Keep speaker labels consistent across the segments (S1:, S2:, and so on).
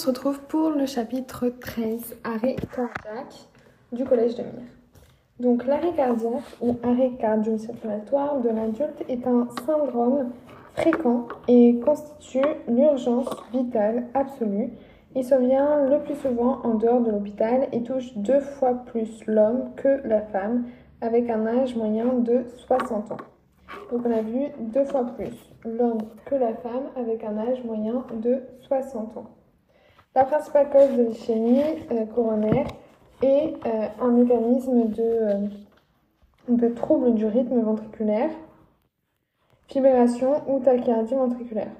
S1: se retrouve pour le chapitre 13, arrêt cardiaque du collège de Mire. Donc l'arrêt cardiaque ou arrêt cardio-circulatoire de l'adulte est un syndrome fréquent et constitue l'urgence vitale absolue. Il survient le plus souvent en dehors de l'hôpital et touche deux fois plus l'homme que la femme avec un âge moyen de 60 ans. Donc on a vu deux fois plus l'homme que la femme avec un âge moyen de 60 ans. La principale cause de l'ischémie euh, coronaire est euh, un mécanisme de, euh, de trouble du rythme ventriculaire, fibrillation ou tachycardie ventriculaire.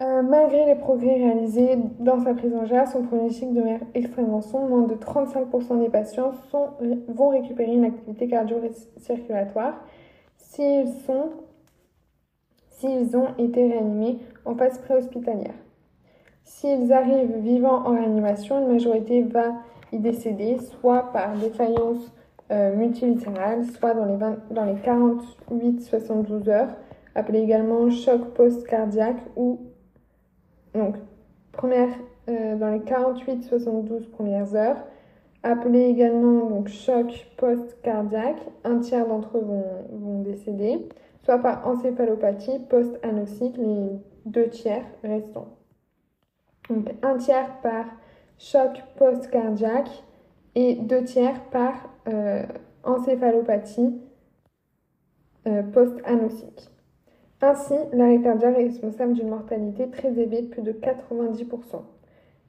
S1: malgré les progrès réalisés dans sa prise en charge, son pronostic demeure extrêmement sombre. Moins de 35% des patients vont récupérer une activité cardio-circulatoire s'ils ont été réanimés en phase préhospitalière. S'ils arrivent vivants en réanimation, une majorité va y décéder, soit par défaillance euh, multilatérale, soit dans les, dans les 48-72 heures, appelé également choc post-cardiaque ou donc première euh, dans les 48-72 premières heures, appelé également choc post-cardiaque. Un tiers d'entre eux vont, vont décéder soit par encéphalopathie post-anoxique, les deux tiers restants. Donc un tiers par choc post-cardiaque et deux tiers par euh, encéphalopathie euh, post-anoxique. Ainsi, l'arrêt cardiaque est responsable d'une mortalité très élevée de plus de 90%,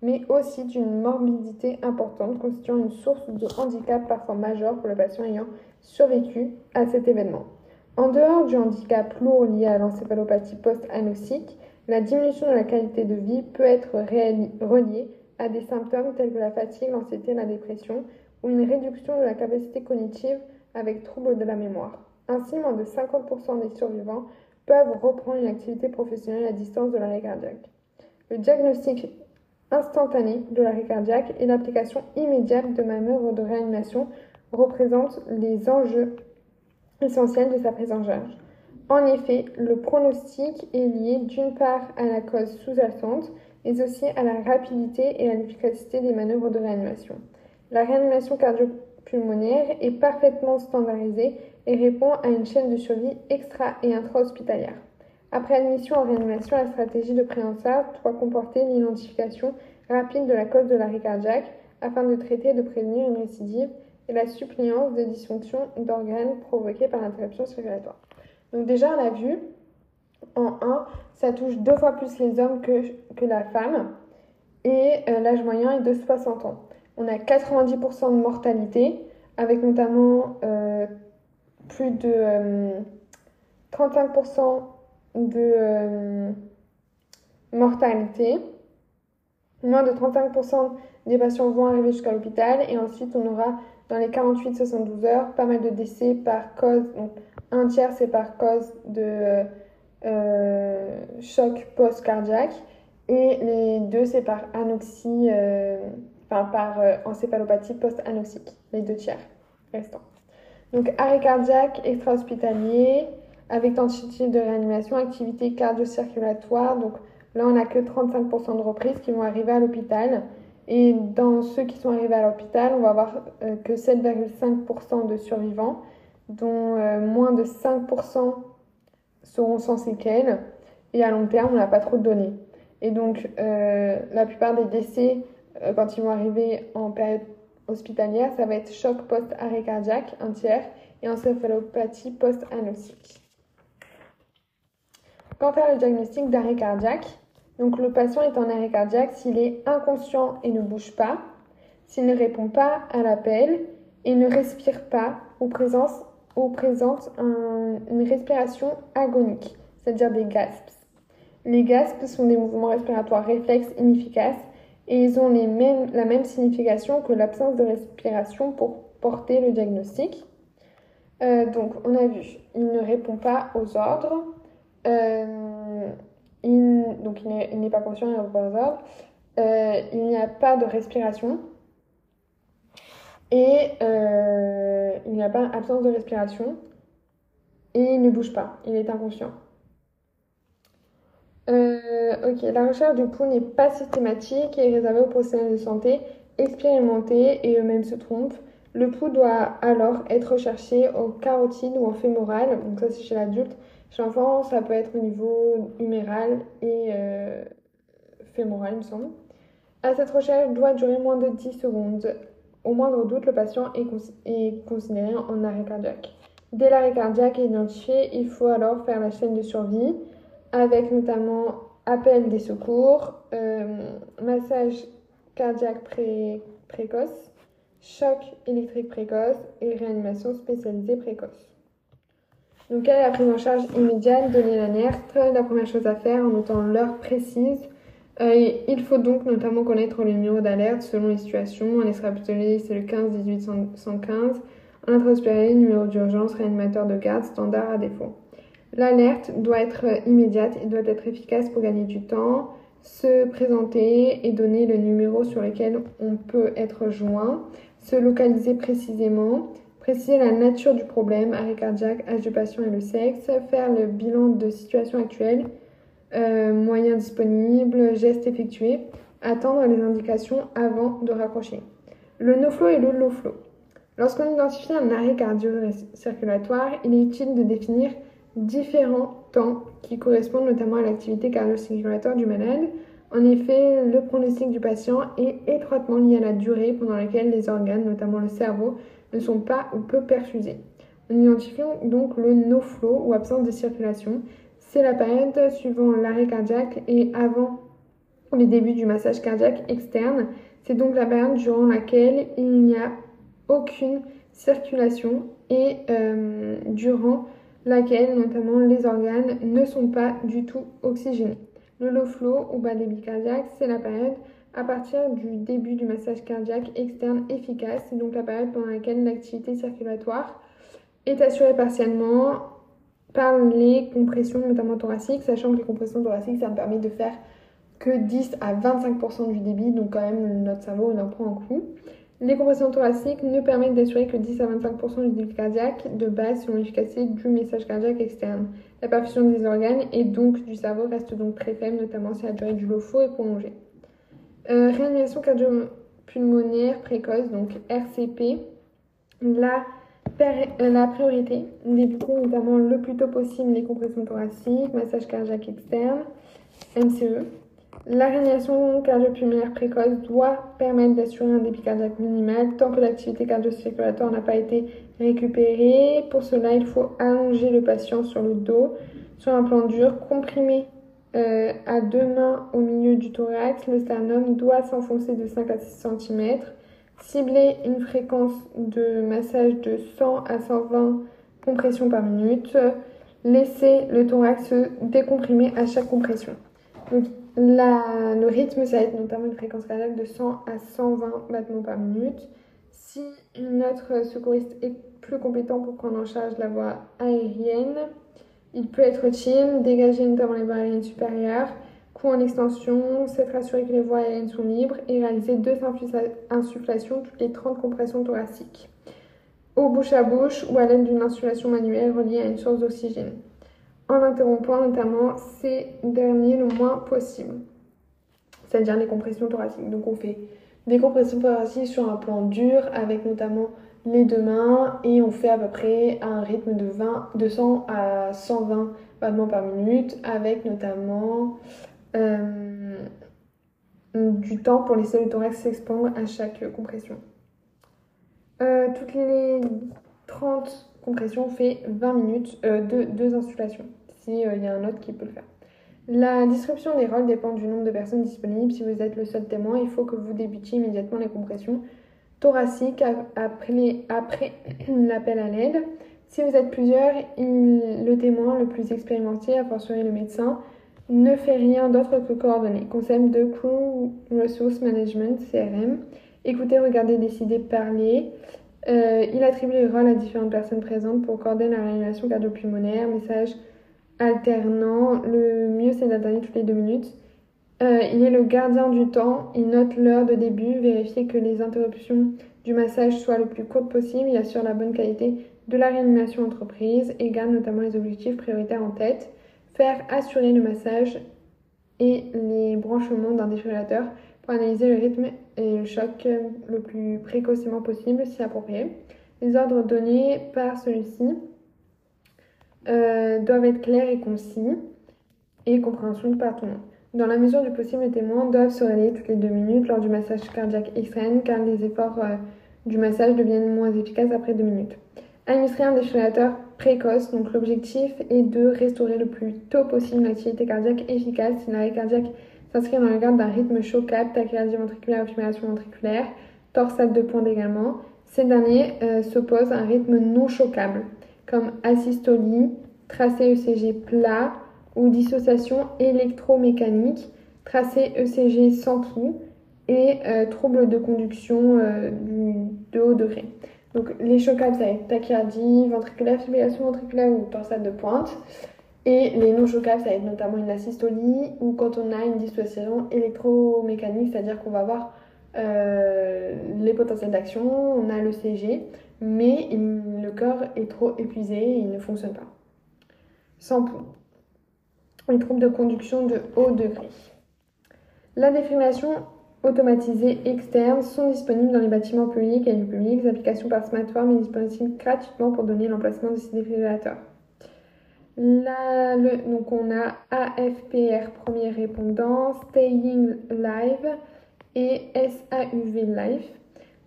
S1: mais aussi d'une morbidité importante constituant une source de handicap parfois majeur pour le patient ayant survécu à cet événement. En dehors du handicap lourd lié à l'encéphalopathie post-anoxique, la diminution de la qualité de vie peut être reliée à des symptômes tels que la fatigue, l'anxiété, la dépression ou une réduction de la capacité cognitive avec troubles de la mémoire. Ainsi, moins de 50% des survivants peuvent reprendre une activité professionnelle à distance de l'arrêt cardiaque. Le diagnostic instantané de l'arrêt cardiaque et l'application immédiate de manœuvres de réanimation représentent les enjeux essentiel de sa prise en charge. En effet, le pronostic est lié d'une part à la cause sous-jacente, mais aussi à la rapidité et à l'efficacité des manœuvres de réanimation. La réanimation cardiopulmonaire est parfaitement standardisée et répond à une chaîne de survie extra- et intra-hospitalière. Après admission en réanimation, la stratégie de préhensard doit comporter l'identification rapide de la cause de l'arrêt cardiaque afin de traiter et de prévenir une récidive et la suppléance de dysfonction d'organes provoquées par l'interruption circulatoire. Donc déjà, on a vu, en 1, ça touche deux fois plus les hommes que, la femme, et euh, l'âge moyen est de 60 ans. On a 90% de mortalité, avec notamment euh, plus de 35% euh, de mortalité. Moins de 35% des patients vont arriver jusqu'à l'hôpital, et ensuite on aura dans les 48-72 heures, pas mal de décès par cause, donc un tiers c'est par cause de euh, choc post-cardiaque et les deux c'est par anoxie, euh, enfin par euh, encéphalopathie post-anoxique, les deux tiers restants. Donc arrêt cardiaque extra-hospitalier avec tentative de réanimation, activité cardio-circulatoire. Donc là on n'a que 35% de reprises qui vont arriver à l'hôpital. Et dans ceux qui sont arrivés à l'hôpital, on va avoir euh, que 7,5% de survivants, dont euh, moins de 5% seront sans séquelles. Et à long terme, on n'a pas trop de données. Et donc, euh, la plupart des décès, quand ils vont arriver en période hospitalière, ça va être choc post-arrêt cardiaque, un tiers, et encéphalopathie post-anoxique. Quand faire le diagnostic d'arrêt cardiaque? Donc le patient est en arrêt cardiaque s'il est inconscient et ne bouge pas, s'il ne répond pas à l'appel et ne respire pas ou, présente une respiration agonique, c'est-à-dire des gasps. Les gasps sont des mouvements respiratoires réflexes inefficaces et ils ont la même signification que l'absence de respiration pour porter le diagnostic. Euh, donc on a vu, il ne répond pas aux ordres. Euh, il, donc il n'est pas conscient, euh, il n'y a pas de respiration. Et euh, il n'y a pas absence de respiration. Et il ne bouge pas, il est inconscient. Euh, ok, la recherche du pouls n'est pas systématique et réservée aux professionnels de santé expérimentés et eux-mêmes se trompent. Le pouls doit alors être recherché au carotide ou en fémoral, donc ça c'est chez l'adulte. Chez l'enfant, ça peut être au niveau huméral et euh, fémoral, il me semble. À cette recherche doit durer moins de 10 secondes. Au moindre doute, le patient est, considéré en arrêt cardiaque. Dès l'arrêt cardiaque est identifié, il faut alors faire la chaîne de survie avec notamment appel des secours, euh, massage cardiaque précoce, choc électrique précoce et réanimation spécialisée précoce. Donc, est la prise en charge immédiate Donner l'alerte. La première chose à faire en notant l'heure précise. Euh, il faut donc notamment connaître le numéro d'alerte selon les situations. En extra-hospitalier, c'est le 15 18 115. En intra-hospitalier, numéro d'urgence, réanimateur de garde, standard à défaut. L'alerte doit être immédiate et doit être efficace pour gagner du temps, se présenter et donner le numéro sur lequel on peut être joint, se localiser précisément, préciser la nature du problème, arrêt cardiaque, âge du patient et le sexe, faire le bilan de situation actuelle, euh, moyens disponibles, gestes effectués, attendre les indications avant de raccrocher. Le no-flow et le low-flow. Lorsqu'on identifie un arrêt cardio-circulatoire, il est utile de définir différents temps qui correspondent notamment à l'activité cardio-circulatoire du malade. En effet, le pronostic du patient est étroitement lié à la durée pendant laquelle les organes, notamment le cerveau, ne sont pas ou peu perfusés. On identifie donc le no-flow ou absence de circulation. C'est la période suivant l'arrêt cardiaque et avant le début du massage cardiaque externe. C'est donc la période durant laquelle il n'y a aucune circulation et euh, durant laquelle notamment les organes ne sont pas du tout oxygénés. Le low flow ou bas débit cardiaque, c'est la période à partir du début du massage cardiaque externe efficace, c'est donc la période pendant laquelle l'activité circulatoire est assurée partiellement par les compressions, notamment thoraciques, sachant que les compressions thoraciques, ça me permet de faire que 10 à 25% du débit, donc quand même notre cerveau en prend un coup. Les compressions thoraciques ne permettent d'assurer que 10 à 25% du débit cardiaque de base selon l'efficacité du message cardiaque externe. La perfusion des organes et donc du cerveau reste donc très faible, notamment si la durée du LOFO est prolongée. Euh, réanimation cardio-pulmonaire précoce, donc RCP. La, euh, la priorité, d'éviter notamment le plus tôt possible les compressions thoraciques, massage cardiaque externe, MCE. La réanimation cardio-pulmonaire précoce doit permettre d'assurer un débit cardiaque minimal tant que l'activité cardio-circulatoire n'a pas été récupérée. Pour cela, il faut allonger le patient sur le dos, sur un plan dur, comprimer euh, à deux mains au du thorax. Le sternum doit s'enfoncer de 5 à 6 cm. Cibler une fréquence de massage de 100 à 120 compressions par minute. Laisser le thorax se décomprimer à chaque compression. Donc, le rythme, ça va être notamment une fréquence cardiaque de 100 à 120 battements par minute. Si notre secouriste est plus compétent pour prendre en charge la voie aérienne, il peut être chill, dégager notamment les voies aériennes supérieures, coup en extension, s'être assuré que les voies aériennes sont libres et réaliser deux insufflations toutes les 30 compressions thoraciques, au bouche à bouche ou à l'aide d'une insufflation manuelle reliée à une source d'oxygène. En interrompant notamment ces derniers le moins possible, c'est-à-dire les compressions thoraciques. Donc on fait des compressions thoraciques sur un plan dur avec notamment les deux mains et on fait à peu près un rythme de 20, 200 à 120 battements par minute avec notamment du temps pour laisser le thorax s'expandre à chaque compression. Euh, toutes les 30 compressions, on fait 20 minutes euh, de deux insufflations s'il euh, y a un autre qui peut le faire. La distribution des rôles dépend du nombre de personnes disponibles. Si vous êtes le seul témoin, il faut que vous débutiez immédiatement les compressions thoraciques après, l'appel à l'aide. Si vous êtes plusieurs, le témoin le plus expérimenté, à fortiori le médecin, ne fait rien d'autre que coordonner. Concept de Crew Resource Management, CRM. Écoutez, regardez, décidez, parler. Euh, il attribue les rôles à différentes personnes présentes pour coordonner la réanimation cardio-pulmonaire, message alternant. Le mieux, c'est d'intervenir toutes les deux minutes. Euh, il est le gardien du temps. Il note l'heure de début, vérifier que les interruptions du massage soient le plus courtes possible. Il assure la bonne qualité de la réanimation entreprise et garde notamment les objectifs prioritaires en tête. Assurer le massage et les branchements d'un défibrillateur pour analyser le rythme et le choc le plus précocement possible si approprié. Les ordres donnés par celui-ci euh, doivent être clairs et concis et compréhensibles par tout le monde. Dans la mesure du possible, les témoins doivent se relayer toutes les deux minutes lors du massage cardiaque extrême car les efforts euh, du massage deviennent moins efficaces après deux minutes. Administrer un défibrillateur précoce, donc l'objectif est de restaurer le plus tôt possible l'activité cardiaque efficace si l'arrêt cardiaque s'inscrit dans le cadre d'un rythme choquable, tachycardie ventriculaire, fibrillation ventriculaire, torsade de pointe également. Ces derniers euh, s'opposent à un rythme non choquable, comme asystolie, tracé ECG plat ou dissociation électromécanique, tracé ECG sans pouls et euh, troubles de conduction euh, de haut degré. Donc les chocables, ça va être tachycardie, ventriculaire, fibrillation ventriculaire ou torsade de pointe. Et les non chocables, ça va être notamment une asystolie ou quand on a une dissociation électromécanique, c'est-à-dire qu'on va avoir euh, les potentiels d'action, on a le CG, mais le corps est trop épuisé et il ne fonctionne pas. Sans pouls. Les troubles de conduction de haut degré. La défibrillation automatisées externes sont disponibles dans les bâtiments publics et du public. Les applications par smartphone sont disponibles gratuitement pour donner l'emplacement de ces défibrillateurs. donc on a AFPR premier répondant, Staying Live et SAUV Live.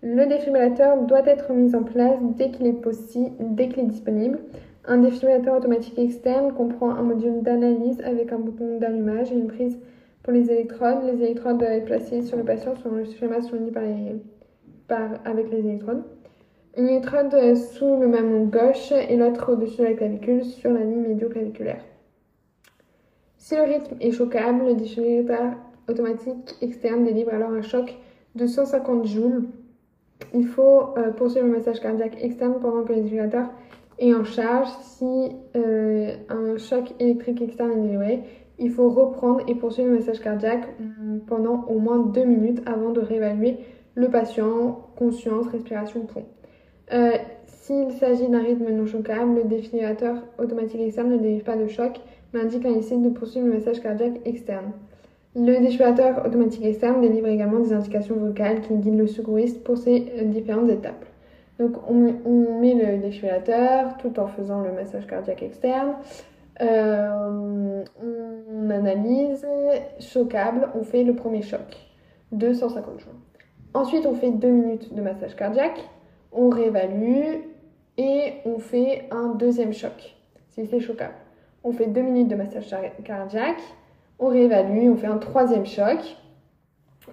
S1: Le défibrillateur doit être mis en place dès qu'il est possible, dès qu'il est disponible. Un défibrillateur automatique externe comprend un module d'analyse avec un bouton d'allumage et une prise pour les électrodes, les électrodes doivent être placées sur le patient selon le schéma souligné par par, avec les électrodes. Une électrode sous le mamelon gauche et l'autre au-dessus de la clavicule sur la ligne médio-claviculaire. Si le rythme est choquable, le défibrillateur automatique externe délivre alors un choc de 150 joules. Il faut euh, poursuivre le massage cardiaque externe pendant que le défibrillateur est en charge. Si euh, un choc électrique externe est délivré, il faut reprendre et poursuivre le massage cardiaque mm, pendant au moins deux minutes avant de réévaluer le patient, conscience, respiration, poumon. Euh, S'il s'agit d'un rythme non choquable, le défibrillateur automatique externe ne délivre pas de choc, mais indique un essai de poursuivre le massage cardiaque externe. Le défibrillateur automatique externe délivre également des indications vocales qui guident le secouriste pour ces euh, différentes étapes. Donc on, on met le défibrillateur tout en faisant le massage cardiaque externe. Euh, on analyse, choquable, on fait le premier choc, 250 jours. Ensuite, on fait 2 minutes de massage cardiaque, on réévalue et on fait un deuxième choc, si c'est choquable. On fait 2 minutes de massage cardiaque, on réévalue, on fait un troisième choc.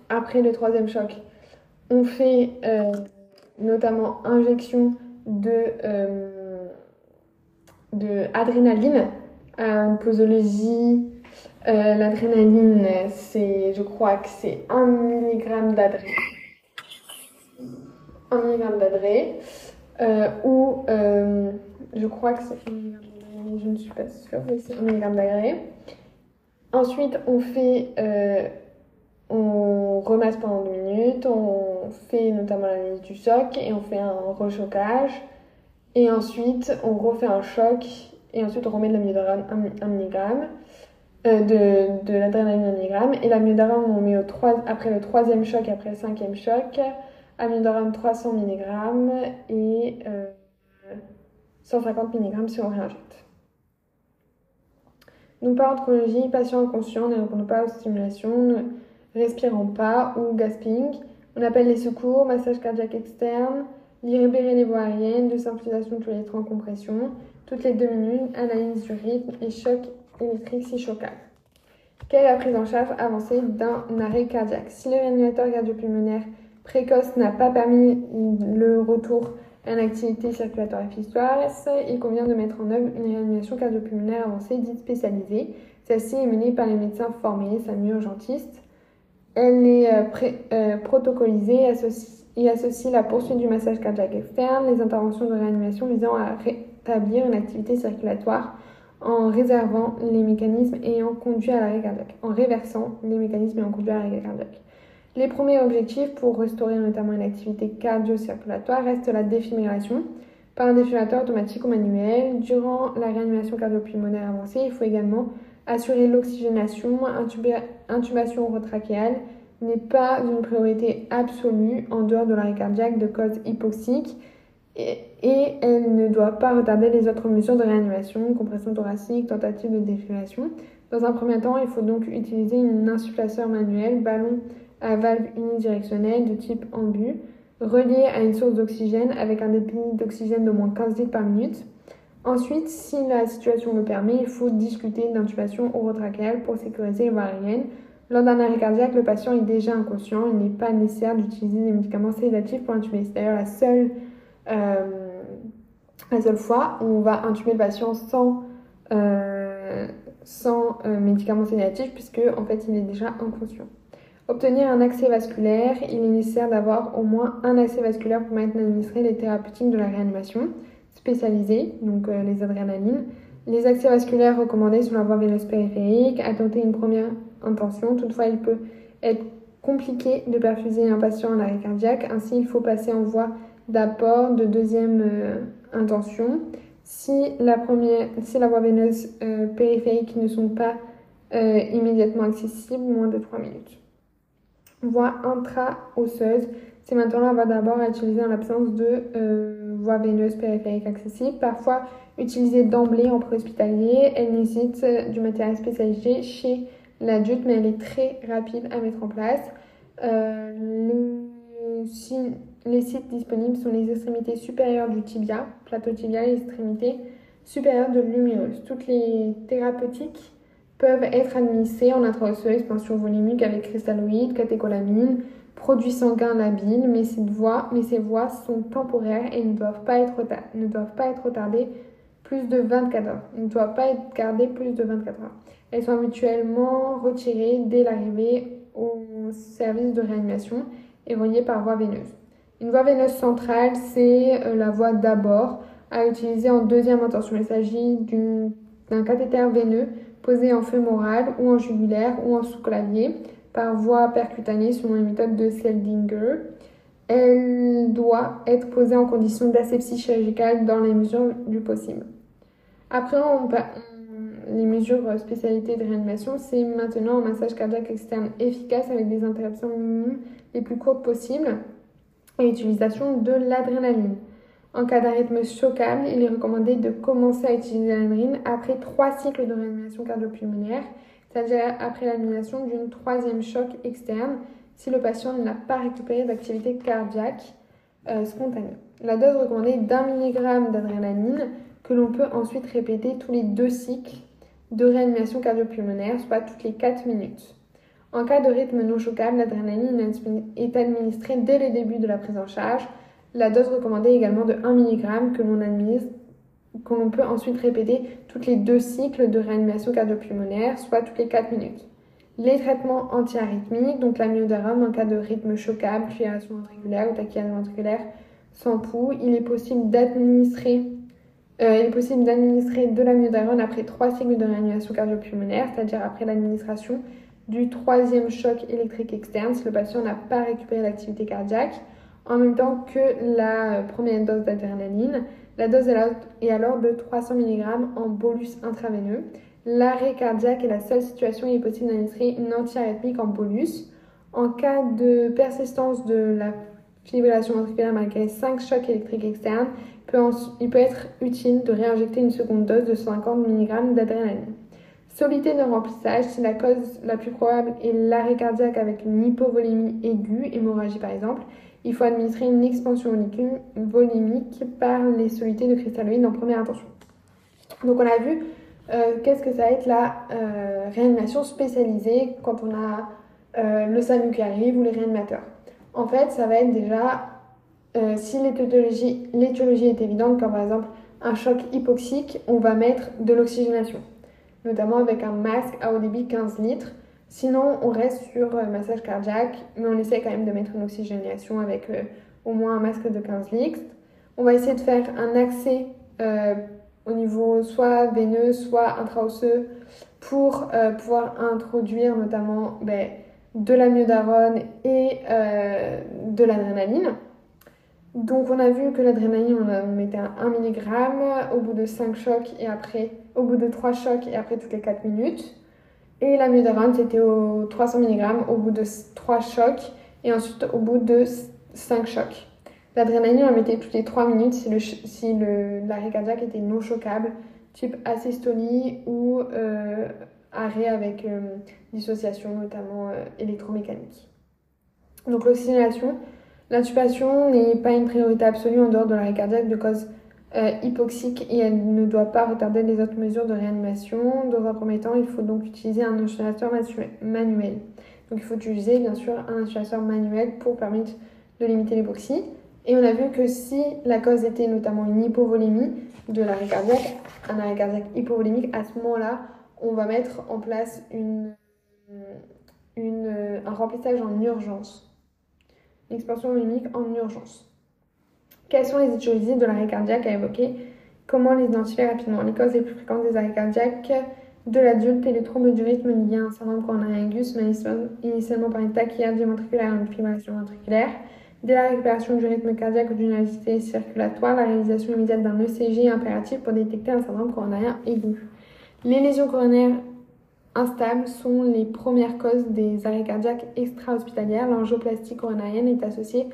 S1: Après le troisième choc, on fait euh, notamment injection de, euh, de adrénaline une posologie, euh, l'adrénaline, c'est, je crois que c'est 1 mg d'adré. 1 mg d'adré. Euh, ou euh, je crois que c'est 1 mg je ne suis pas sûre, mais c'est 1 mg d'adré. Ensuite, on fait, on remasse pendant 2 minutes, on fait notamment l'analyse du choc et on fait un rechocage. Et ensuite, on refait un choc et ensuite on remet de l'amiodarone 1 mg, euh, de, de l'adrénaline 1 mg, et l'amiodarone on met au 3, après le troisième choc, après le cinquième choc, amiodarone 300 mg et 150 mg si on réinjecte. Donc par anthropologie, patient inconscient ne répondant pas aux stimulations, ne respirant pas ou gasping. On appelle les secours, massage cardiaque externe, libérer les voies aériennes, de simplification de tous les en compression, toutes les deux minutes, analyse du rythme et choc électrique si choquable. Quelle est la prise en charge avancée d'un arrêt cardiaque? Si le réanimateur cardio-pulmonaire précoce n'a pas permis le retour à une activité circulatoire efficace, il convient de mettre en œuvre une réanimation cardio-pulmonaire avancée dite spécialisée. Celle-ci est menée par les médecins formés, SAMU urgentistes. Elle est euh, euh, protocolisée et et associe la poursuite du massage cardiaque externe, les interventions de réanimation visant à rétablir une activité circulatoire en réservant les mécanismes ayant conduit à l'arrêt cardiaque, en réversant les mécanismes ayant conduit à l'arrêt cardiaque. Les premiers objectifs pour restaurer notamment une activité cardio-circulatoire restent la défibrillation par un défibrillateur automatique ou manuel. Durant la réanimation cardio-pulmonaire avancée, il faut également Assurer l'oxygénation, intubation retrachéale n'est pas une priorité absolue en dehors de l'arrêt cardiaque de cause hypoxique et, elle ne doit pas retarder les autres mesures de réanimation, compression thoracique, tentative de défibrillation. Dans un premier temps, il faut donc utiliser une insufflateur manuel, ballon à valve unidirectionnelle de type ambu, relié à une source d'oxygène avec un débit d'oxygène d'au moins 15 litres par minute. Ensuite, si la situation le permet, il faut discuter d'intubation orotrachéale pour sécuriser les. Lors d'un arrêt cardiaque, le patient est déjà inconscient. Il n'est pas nécessaire d'utiliser des médicaments sédatifs pour intuber. C'est d'ailleurs la seule, euh, fois où on va intuber le patient sans, euh, euh, médicaments sédatifs puisque en fait il est déjà inconscient. Obtenir un accès vasculaire, il est nécessaire d'avoir au moins un accès vasculaire pour maintenant administrer les thérapeutiques de la réanimation spécialisées, donc les adrénalines. Les accès vasculaires recommandés sur la voie veineuse périphérique, à tenter une première intention. Toutefois, il peut être compliqué de perfuser un patient en arrêt cardiaque. Ainsi, il faut passer en voie d'apport de deuxième euh, intention. Si la, première, si la voie veineuse euh, périphérique ne sont pas immédiatement accessibles, moins de 3 minutes voie intra-osseuse. C'est maintenant la voie d'abord à utiliser en l'absence de euh, voie veineuse périphérique accessible. Parfois utilisée d'emblée en préhospitalier. Elle nécessite euh, du matériel spécialisé chez l'adulte, mais elle est très rapide à mettre en place. Euh, les, sites disponibles sont les extrémités supérieures du tibia, plateau tibial, et les extrémités supérieures de l'humérus. Toutes les thérapeutiques peuvent être administrés en intraosseuse, expansion volimique avec cristalloïdes, catécholamine, produits sanguins labiles, mais ces voies, sont temporaires et ne doivent pas être retardées plus de 24 heures. Elles ne doivent pas être gardées plus de 24 heures. Elles sont habituellement retirées dès l'arrivée au service de réanimation et reliées par voie veineuse. Une voie veineuse centrale, c'est euh, la voie d'abord à utiliser en deuxième intention. Il s'agit d'un cathéter veineux posée en fémoral ou en jugulaire ou en sous-clavier par voie percutanée selon les méthodes de Seldinger. Elle doit être posée en condition d'asepsie chirurgicale dans les mesures du possible. Après, les mesures spécialités de réanimation, c'est maintenant un massage cardiaque externe efficace avec des interruptions minimes les plus courtes possibles et l'utilisation de l'adrénaline. En cas d'arythme choquable, il est recommandé de commencer à utiliser l'adrénaline après trois cycles de réanimation cardio-pulmonaire, c'est-à-dire après l'administration d'une troisième choc externe si le patient n'a pas récupéré d'activité cardiaque euh, spontanée. La dose recommandée est d'un milligramme d'adrénaline que l'on peut ensuite répéter tous les deux cycles de réanimation cardio-pulmonaire, soit toutes les 4 minutes. En cas de rythme non choquable, l'adrénaline est administrée dès le début de la prise en charge la dose recommandée est également de 1 mg que l'on administre que l'on peut ensuite répéter toutes les deux cycles de réanimation cardiopulmonaire, soit toutes les 4 minutes. Les traitements antiarythmiques, donc l'amiodarone en cas de rythme choquable, fibrillation ventriculaire ou tachyardie ventriculaire sans pouls, il est possible d'administrer euh, il est possible d'administrer de l'amiodarone après trois cycles de réanimation cardiopulmonaire, c'est-à-dire après l'administration du troisième choc électrique externe si le patient n'a pas récupéré l'activité cardiaque en même temps que la première dose d'adrénaline. La dose est alors de 300 mg en bolus intraveineux. L'arrêt cardiaque est la seule situation où il est possible d'administrer une antiarythmique en bolus. En cas de persistance de la fibrillation ventriculaire malgré 5 chocs électriques externes, il peut être utile de réinjecter une seconde dose de 50 mg d'adrénaline. Solité de remplissage, si la cause la plus probable est l'arrêt cardiaque avec une hypovolémie aiguë, hémorragie par exemple, il faut administrer une expansion volimique par les solutés de cristalloïdes en première intention. Donc on a vu euh, qu'est-ce que ça va être la euh, réanimation spécialisée quand on a euh, le SAMU qui arrive ou les réanimateurs. En fait, ça va être déjà, si l'étiologie est évidente, comme par exemple un choc hypoxique, on va mettre de l'oxygénation, notamment avec un masque à haut débit 15 litres. Sinon, on reste sur euh, massage cardiaque, mais on essaie quand même de mettre une oxygénation avec euh, au moins un masque de 15 litres. On va essayer de faire un accès euh, au niveau soit veineux, soit intraosseux pour pouvoir introduire notamment ben, de l'amiodarone et de l'adrénaline. Donc on a vu que l'adrénaline, on, mettait un 1 mg au bout de 5 chocs et après, au bout de 3 chocs et après toutes les 4 minutes. Et l'amiodarone, c'était au 300 mg au bout de 3 chocs et ensuite au bout de 5 chocs. L'adrénaline, on mettait toutes les 3 minutes si, si l'arrêt cardiaque était non choquable, type asystolie ou euh, arrêt avec euh, dissociation, notamment euh, électromécanique. Donc l'oxygénation, l'intubation n'est pas une priorité absolue en dehors de l'arrêt cardiaque de cause euh, hypoxique et elle ne doit pas retarder les autres mesures de réanimation. Dans un premier temps, il faut donc utiliser un insulateur manuel. Donc il faut utiliser bien sûr un insulateur manuel pour permettre de limiter l'hypoxie. Et on a vu que si la cause était notamment une hypovolémie de l'arrêt cardiaque, un arrêt cardiaque hypovolémique, à ce moment-là, on va mettre en place une, un remplissage en urgence. Expansion volémique en urgence. Quelles sont les étiologies de l'arrêt cardiaque à évoquer? Comment les identifier rapidement? Les causes les plus fréquentes des arrêts cardiaques de l'adulte et les troubles du rythme liés à un syndrome coronarien aigus, initialement par une tachyardie ventriculaire et une fibrillation ventriculaire. Dès la récupération du rythme cardiaque ou d'une agilité circulatoire, la réalisation immédiate d'un ECG est impérative pour détecter un syndrome coronarien aigu. Les lésions coronaires instables sont les premières causes des arrêts cardiaques extra-hospitalières. L'angioplastie coronarienne est associée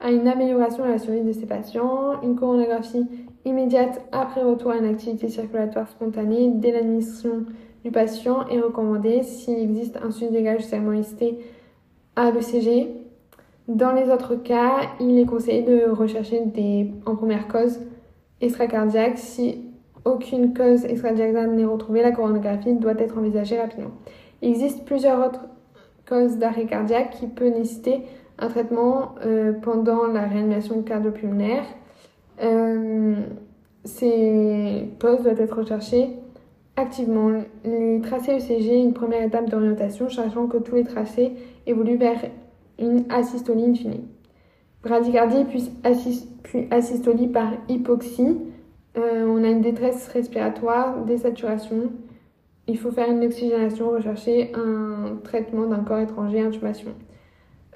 S1: à une amélioration de la survie de ces patients, une coronographie immédiate après retour à une activité circulatoire spontanée dès l'admission du patient est recommandée s'il existe un sous-dégage seulement listé à l'ECG. Dans les autres cas, il est conseillé de rechercher des, en première cause extracardiaque. Si aucune cause extracardiaque n'est retrouvée, la coronographie doit être envisagée rapidement. Il existe plusieurs autres causes d'arrêt cardiaque qui peuvent nécessiter un traitement euh, pendant la réanimation cardio-pulmonaire. Euh, ces postes doivent être recherchés activement. Les tracés ECG, une première étape d'orientation, sachant que tous les tracés évoluent vers une asystolie in fine. Bradycardie puis, asystolie par hypoxie. Une détresse respiratoire, désaturation. Il faut faire une oxygénation, rechercher un traitement d'un corps étranger, intubation.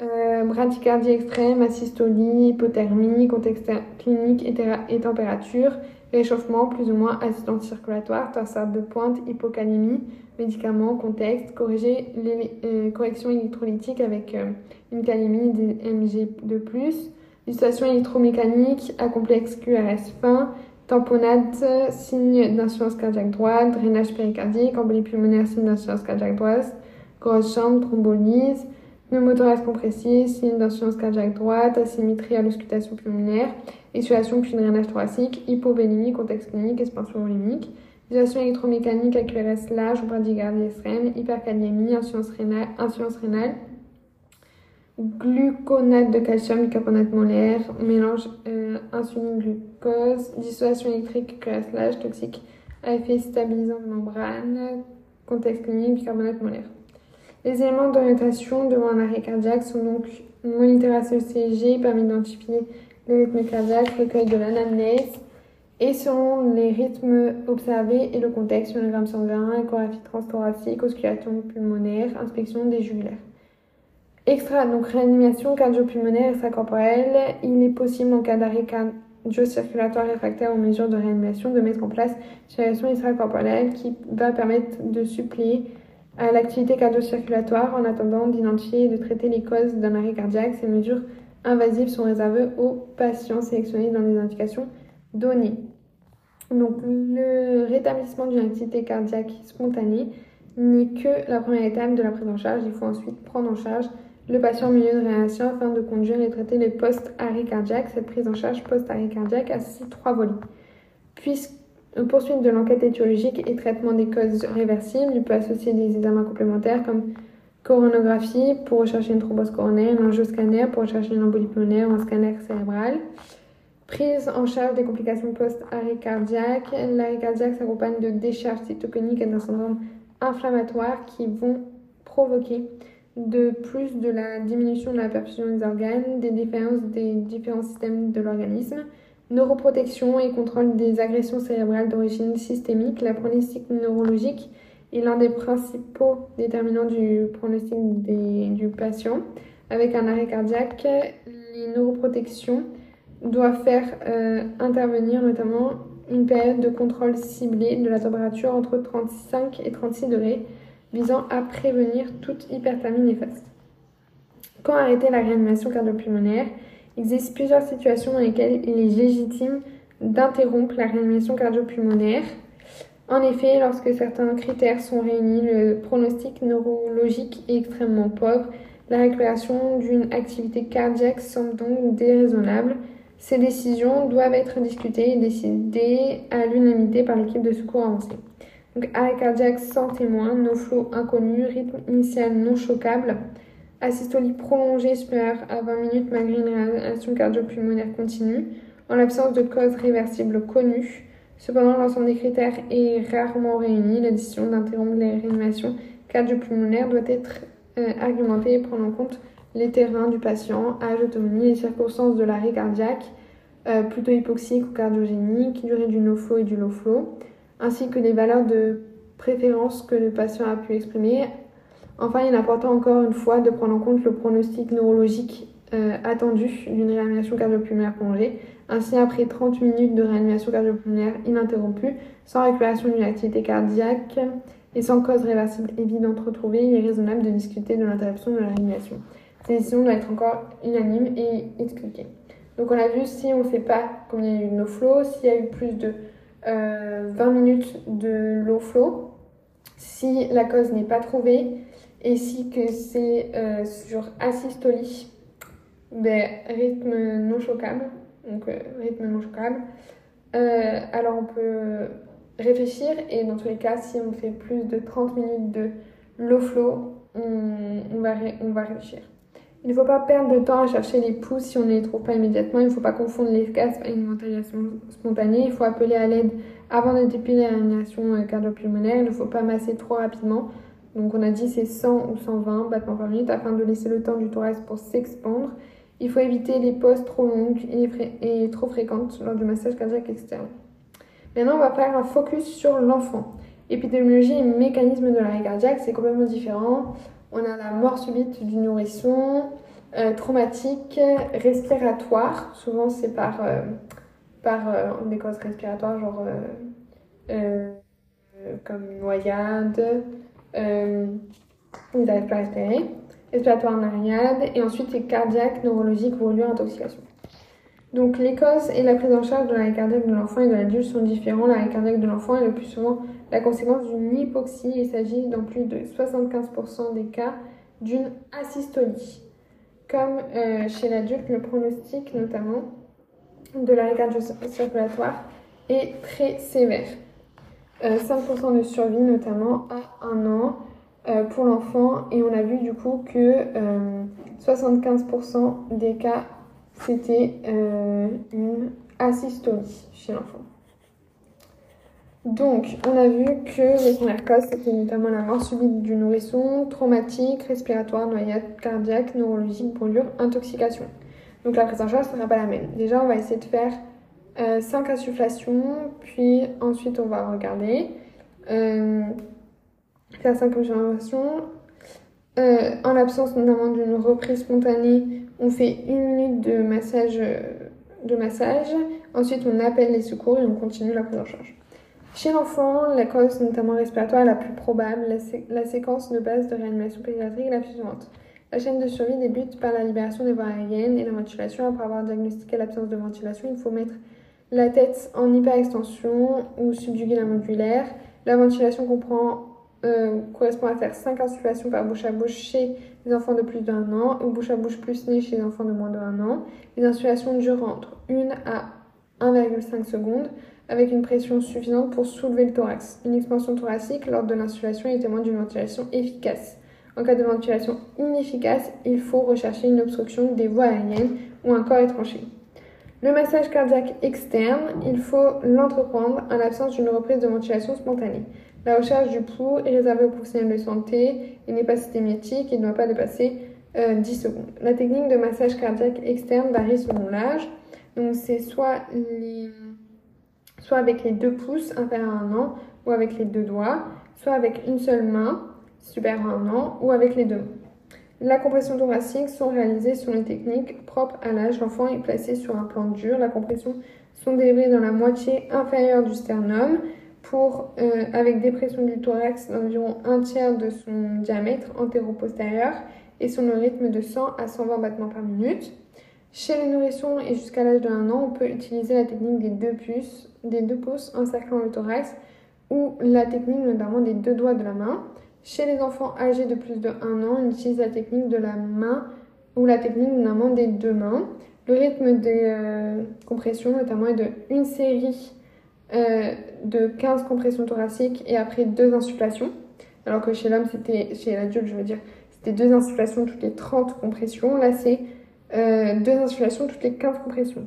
S1: Euh, bradycardie extrême, asystolie, hypothermie, contexte clinique et, température, réchauffement plus ou moins assistance circulatoire, torsade de pointe, hypocalémie, médicaments, contexte, corriger les euh, corrections électrolytiques avec euh, une calémie des mg de plus, électromécanique à complexe QRS fin, tamponnade, signe d'insuffisance cardiaque droite, drainage péricardique, embolie pulmonaire, signe d'insuffisance cardiaque droite, grosse chambre, thrombolyse, pneumothorax compressif, signe d'insuffisance cardiaque droite, asymétrie à l'auscultation pulmonaire, exudation puis drainage thoracique, hypovélémie, contexte clinique, expansion volémique, dilatation électromécanique à QRS large ou bradycardie extrême, hyperkaliémie, insuffisance rénale, insuffisance rénale gluconate de calcium, bicarbonate molaire, mélange euh, insuline-glucose, dissociation électrique, QRS large, toxique effet stabilisant de membrane, contexte clinique, bicarbonate molaire. Les éléments d'orientation devant un arrêt cardiaque sont donc monitoration ECG permet d'identifier le rythme cardiaque, recueil de l'anamnèse et selon les rythmes observés et le contexte, sonogramme sanguin, échographie transthoracique, auscultation pulmonaire, inspection des jugulaires. Extra, donc réanimation cardio-pulmonaire extracorporelle, il est possible en cas d'arrêt cardio-circulatoire réfractaire aux mesures de réanimation de mettre en place une circulation extracorporelle qui va permettre de suppléer à l'activité cardio-circulatoire en attendant d'identifier et de traiter les causes d'un arrêt cardiaque. Ces mesures invasives sont réservées aux patients sélectionnés dans les indications données. Donc le rétablissement d'une activité cardiaque spontanée n'est que la première étape de la prise en charge. Il faut ensuite prendre en charge le patient au milieu de réanimation afin de conduire et traiter les post-arrêt cardiaque. Cette prise en charge post-arrêt cardiaque a six trois volets. Puisque poursuite de l'enquête étiologique et traitement des causes réversibles. Il peut associer des examens complémentaires comme coronographie pour rechercher une thrombose coronaire, un angioscanner pour rechercher une embolie pulmonaire ou un scanner cérébral. Prise en charge des complications post-arrêt cardiaque s'accompagne de décharges cytokiniques et d'un syndrome inflammatoire qui vont provoquer de plus de la diminution de la perfusion des organes, des défaillances des différents systèmes de l'organisme, Neuroprotection et contrôle des agressions cérébrales d'origine systémique. La pronostic neurologique est l'un des principaux déterminants du pronostic du patient. Avec un arrêt cardiaque, les neuroprotections doivent faire euh, intervenir notamment une période de contrôle ciblé de la température entre 35 et 36 degrés. Visant à prévenir toute hyperthermie néfaste. Quand arrêter la réanimation cardiopulmonaire Il existe plusieurs situations dans lesquelles il est légitime d'interrompre la réanimation cardiopulmonaire. En effet, lorsque certains critères sont réunis, le pronostic neurologique est extrêmement pauvre, la récupération d'une activité cardiaque semble donc déraisonnable. Ces décisions doivent être discutées et décidées à l'unanimité par l'équipe de secours avancée. Donc, arrêt cardiaque sans témoin, no flow inconnu, rythme initial non choquable, asystolie prolongée supérieure à 20 minutes malgré une réanimation cardio-pulmonaire continue, en l'absence de cause réversible connue. Cependant, l'ensemble des critères est rarement réuni. La décision d'interrompre les réanimations cardio-pulmonaires doit être euh, argumentée et prendre en compte les terrains du patient, âge, autonomie, les circonstances de l'arrêt cardiaque, euh, plutôt hypoxique ou cardiogénique, durée du no-flow et du low-flow, ainsi que les valeurs de préférence que le patient a pu exprimer. Enfin, il est important encore une fois de prendre en compte le pronostic neurologique euh, attendu d'une réanimation cardiopulmonaire prolongée. Ainsi, après 30 minutes de réanimation cardiopulmonaire ininterrompue, sans récupération d'une activité cardiaque et sans cause réversible évidente retrouvée, il est raisonnable de discuter de l'interruption de la réanimation. Cette décision doit être encore unanime et expliquée. Donc on a vu si on ne fait pas combien il y a eu de no flow, s'il y a eu plus de 20 euh, minutes de low flow, si la cause n'est pas trouvée et si que c'est euh, sur asystolie, ben, rythme non choquable, donc euh, rythme non choquable, alors on peut réfléchir et dans tous les cas, si on fait plus de 30 minutes de low flow, on, va, on va réfléchir. Il ne faut pas perdre de temps à chercher les pouces si on ne les trouve pas immédiatement. Il ne faut pas confondre l'efficace et une ventilation spontanée. Il faut appeler à l'aide avant de dépiler la euh, cardio-pulmonaire. Il ne faut pas masser trop rapidement. Donc on a dit c'est 100 ou 120 battements par minute afin de laisser le temps du thorax pour s'expandre. Il faut éviter les pauses trop longues et trop fréquentes lors du massage cardiaque externe. Maintenant, on va faire un focus sur l'enfant. Épidémiologie et mécanisme de l'arrêt cardiaque, c'est complètement différent. On a la mort subite du nourrisson, euh, traumatique, respiratoire. Souvent, c'est par, euh, par euh, des causes respiratoires, genre comme noyade, ils. Respiratoire noyade, et ensuite cardiaque, neurologique, brûlure, intoxication. Donc les causes et la prise en charge de l'arrêt cardiaque de l'enfant et de l'adulte sont différents. L'arrêt cardiaque de l'enfant est le plus souvent la conséquence d'une hypoxie. Il s'agit dans plus de 75% des cas d'une asystolie. Comme euh, chez l'adulte, le pronostic notamment de l'arrêt cardio-circulatoire est très sévère. 5% euh, de survie notamment à un an euh, pour l'enfant et on a vu du coup que 75% des cas c'était une asystolie chez l'enfant. Donc, on a vu que les premières causes, c'était notamment la mort subite du nourrisson, traumatique, respiratoire, noyade, cardiaque, neurologique, brûlure, intoxication. Donc, la prise en charge ne sera pas la même. Déjà, on va essayer de faire 5 euh, insufflations, puis ensuite, on va regarder. Euh, faire 5 insufflations. en l'absence notamment d'une reprise spontanée on fait une minute de massage, euh, de massage. Ensuite, on appelle les secours et on continue la prise en charge. Chez l'enfant, la cause notamment respiratoire la plus probable. La, séquence de base de réanimation pédiatrique est la suivante. La chaîne de survie débute par la libération des voies aériennes et la ventilation. Après avoir diagnostiqué l'absence de ventilation, il faut mettre la tête en hyperextension ou subjuguer la modulaire. La ventilation euh, correspond à faire 5 insufflations par bouche à bouche chez les enfants de plus d'un an ou bouche à bouche plus nez chez les enfants de moins 1 an. Les insufflations durent entre 1 à 1,5 secondes avec une pression suffisante pour soulever le thorax. Une expansion thoracique lors de l'insufflation est témoin d'une ventilation efficace. En cas de ventilation inefficace, il faut rechercher une obstruction des voies aériennes ou un corps étranger. Le massage cardiaque externe, il faut l'entreprendre en l'absence d'une reprise de ventilation spontanée. La recherche du pouls est réservée aux professionnels de santé et n'est pas systématique et ne doit pas dépasser 10 euh, secondes. La technique de massage cardiaque externe varie selon l'âge. Donc c'est soit, soit avec les deux pouces inférieurs à un an ou avec les deux doigts, soit avec une seule main supérieure à un an ou avec les deux mains. La compression thoracique sont réalisées sur une technique propre à l'âge. L'enfant est placé sur un plan dur. La compression sont délivrées dans la moitié inférieure du sternum pour, euh, avec dépression du thorax d'environ un tiers de son diamètre antéro-postérieur et son rythme de 100 à 120 battements par minute. Chez les nourrissons et jusqu'à l'âge de 1 an, on peut utiliser la technique des deux, puces, des deux pouces encerclant le thorax ou la technique notamment des deux doigts de la main. Chez les enfants âgés de plus de 1 an, on utilise la technique de la main ou la technique notamment des deux mains. Le rythme des euh, compressions notamment est de une série euh, de 15 compressions thoraciques et après deux insufflations. Alors que chez l'homme, c'était, chez l'adulte, je veux dire, c'était deux insufflations toutes les 30 compressions. Là, c'est euh, deux insufflations toutes les 15 compressions.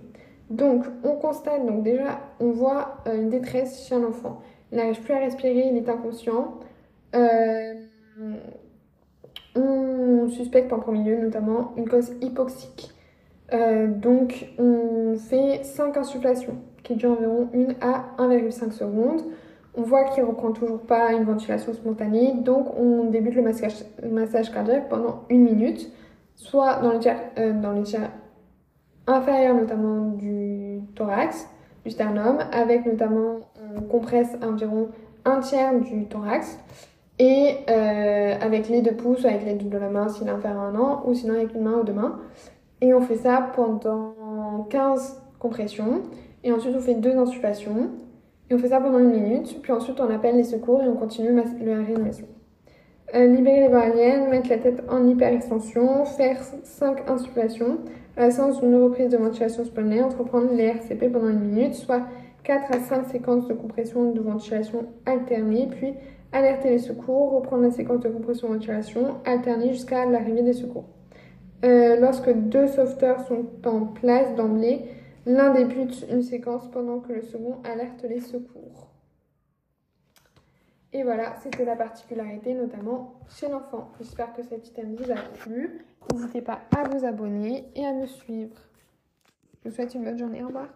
S1: Donc, on constate, donc déjà, on voit une détresse chez un enfant. Il n'arrive plus à respirer, il est inconscient. on suspecte en premier lieu notamment une cause hypoxique. donc, on fait 5 insufflations qui dure environ 1 à 1,5 secondes. On voit qu'il ne reprend toujours pas une ventilation spontanée, donc on débute le massage, massage cardiaque pendant une minute, soit dans le tiers, euh, dans le tiers inférieur notamment du thorax, du sternum, avec notamment, on compresse environ un tiers du thorax, et euh, avec les deux pouces, avec l'aide de la main est inférieur à un an, ou sinon avec une main ou deux mains. Et on fait ça pendant 15 compressions. Et ensuite, on fait deux insufflations. Et on fait ça pendant une minute. Puis ensuite, on appelle les secours et on continue le réanimation. Euh, libérer les variennes, mettre la tête en hyperextension, faire 5 insufflations. La séance d'une reprise de ventilation spontanée, entreprendre les RCP pendant une minute, soit 4 à 5 séquences de compression de ventilation alternée, puis alerter les secours, reprendre la séquence de compression ventilation, alterner jusqu'à l'arrivée des secours. Euh, lorsque deux sauveteurs sont en place d'emblée, L'un débute une séquence pendant que le second alerte les secours. Et voilà, c'était la particularité, notamment chez l'enfant. J'espère que cet item vous a plu. N'hésitez pas à vous abonner et à me suivre. Je vous souhaite une bonne journée. Au revoir.